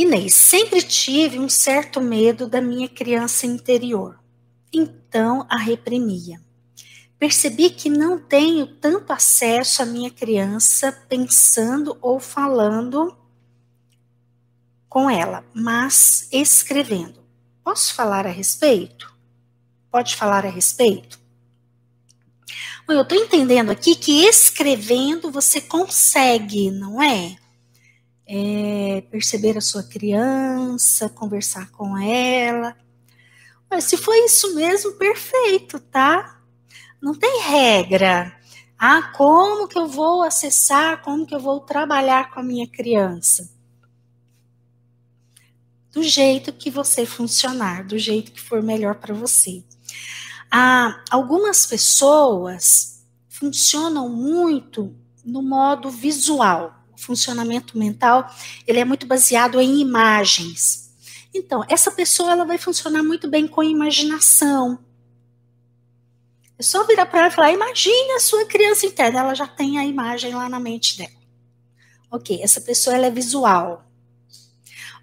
Inês, sempre tive um certo medo da minha criança interior, então a reprimia. Percebi que não tenho tanto acesso à minha criança pensando ou falando com ela, mas escrevendo. Posso falar a respeito? Pode falar a respeito? Bom, eu estou entendendo aqui que escrevendo você consegue, não é? É? Perceber a sua criança, conversar com ela. Mas se foi isso mesmo, perfeito, tá? Não tem regra. Ah, como que eu vou acessar, como que eu vou trabalhar com a minha criança? Do jeito que você funcionar, do jeito que for melhor para você. Ah, algumas pessoas funcionam muito no modo visual. Funcionamento mental ele é muito baseado em imagens. Então, essa pessoa ela vai funcionar muito bem com imaginação. É só virar para ela e falar: imagine a sua criança interna. Ela já tem a imagem lá na mente dela. Ok, essa pessoa ela é visual.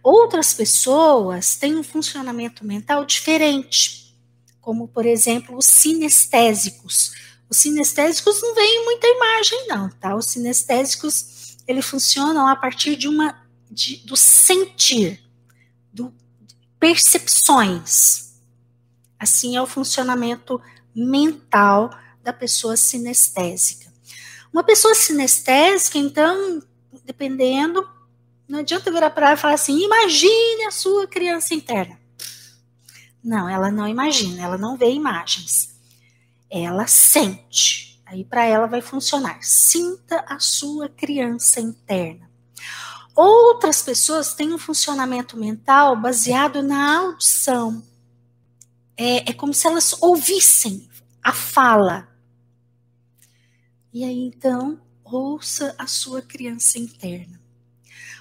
Outras pessoas têm um funcionamento mental diferente como por exemplo os sinestésicos. Os sinestésicos não veem muita imagem não, tá? Os sinestésicos eles funcionam a partir de uma de, do sentir, do percepções. Assim é o funcionamento mental da pessoa sinestésica. Uma pessoa sinestésica, então, dependendo, não adianta virar para ela e falar assim: imagine a sua criança interna. Não, ela não imagina, ela não vê imagens. Ela sente. Aí para ela vai funcionar. Sinta a sua criança interna. Outras pessoas têm um funcionamento mental baseado na audição. É, é como se elas ouvissem a fala. E aí então, ouça a sua criança interna.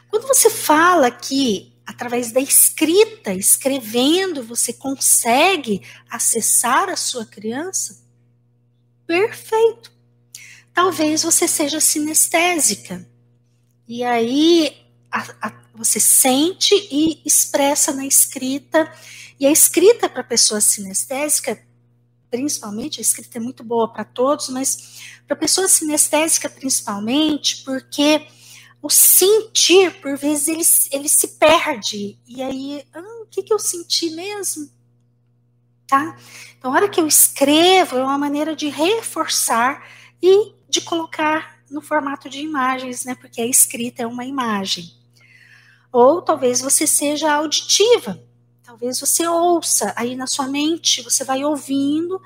Quando você fala que através da escrita, escrevendo, você consegue acessar a sua criança? Perfeito. Talvez você seja sinestésica. E aí a, a, você sente e expressa na escrita. E a escrita para pessoa sinestésica, principalmente, a escrita é muito boa para todos, mas para pessoa sinestésica principalmente, porque o sentir, por vezes, ele, ele se perde. E aí, ah, o que, que eu senti mesmo? Tá? Então, a hora que eu escrevo, é uma maneira de reforçar e de colocar no formato de imagens, né? Porque a escrita é uma imagem. Ou talvez você seja auditiva. Talvez você ouça aí na sua mente, você vai ouvindo,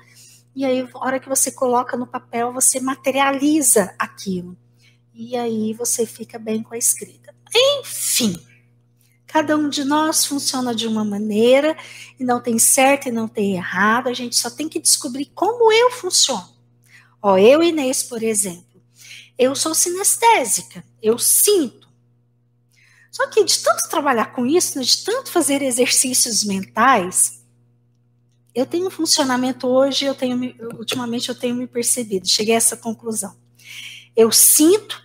e aí, a hora que você coloca no papel, você materializa aquilo e aí você fica bem com a escrita. Enfim, cada um de nós funciona de uma maneira e não tem certo e não tem errado, a gente só tem que descobrir como eu funciono. Ó, eu, Inês, por exemplo, eu sou sinestésica, eu sinto. Só que de tanto trabalhar com isso, de tanto fazer exercícios mentais, eu tenho um funcionamento hoje, eu tenho ultimamente eu tenho me percebido, cheguei a essa conclusão. Eu sinto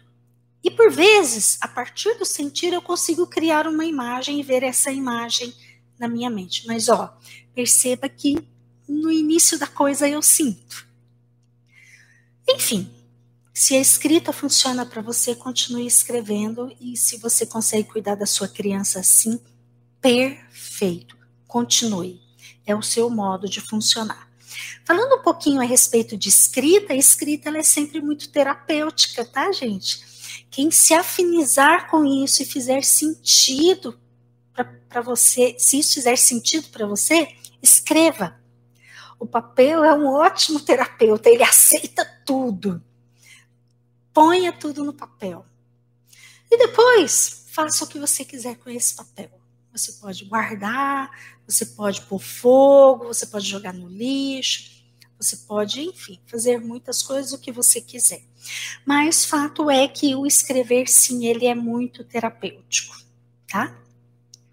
e por vezes, a partir do sentir, eu consigo criar uma imagem e ver essa imagem na minha mente. Mas ó, perceba que no início da coisa eu sinto. Enfim, se a escrita funciona para você, continue escrevendo e se você consegue cuidar da sua criança assim, perfeito. Continue. É o seu modo de funcionar. Falando um pouquinho a respeito de escrita, a escrita é sempre muito terapêutica, tá, gente? Quem se afinizar com isso e fizer sentido para você, se isso fizer sentido para você, escreva. O papel é um ótimo terapeuta, ele aceita tudo. Ponha tudo no papel. E depois, faça o que você quiser com esse papel. Você pode guardar, você pode pôr fogo, você pode jogar no lixo, você pode, enfim, fazer muitas coisas o que você quiser. Mas fato é que o escrever, sim, ele é muito terapêutico, tá?